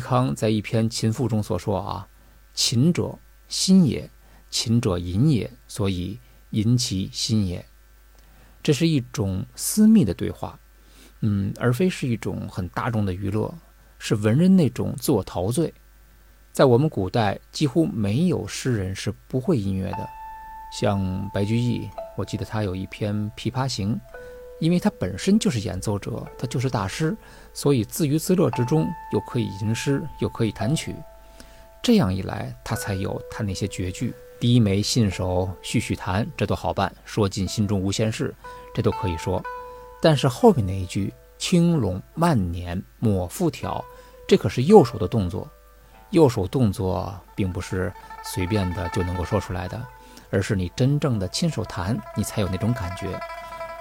康在一篇《琴赋》中所说啊：“琴者心也，琴者淫也，所以淫其心也。”这是一种私密的对话，嗯，而非是一种很大众的娱乐，是文人那种自我陶醉。在我们古代，几乎没有诗人是不会音乐的，像白居易，我记得他有一篇《琵琶行》，因为他本身就是演奏者，他就是大师，所以自娱自乐之中又可以吟诗，又可以弹曲，这样一来，他才有他那些绝句。低眉信手续续弹，这都好办；说尽心中无限事，这都可以说。但是后面那一句“轻拢慢捻抹复挑”，这可是右手的动作。右手动作并不是随便的就能够说出来的，而是你真正的亲手弹，你才有那种感觉。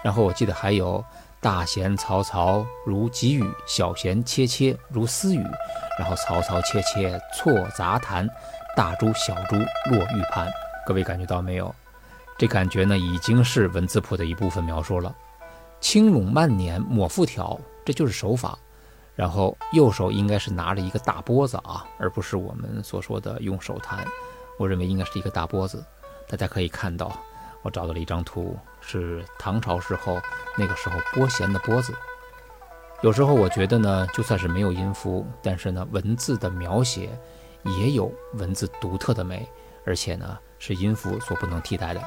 然后我记得还有“大弦嘈嘈如急雨，小弦切切如私语”，然后嘈嘈切切错杂弹。大珠小珠落玉盘，各位感觉到没有？这感觉呢，已经是文字谱的一部分描述了。轻拢慢捻抹复挑，这就是手法。然后右手应该是拿着一个大拨子啊，而不是我们所说的用手弹。我认为应该是一个大拨子。大家可以看到，我找到了一张图，是唐朝时候那个时候拨弦的拨子。有时候我觉得呢，就算是没有音符，但是呢，文字的描写。也有文字独特的美，而且呢是音符所不能替代的。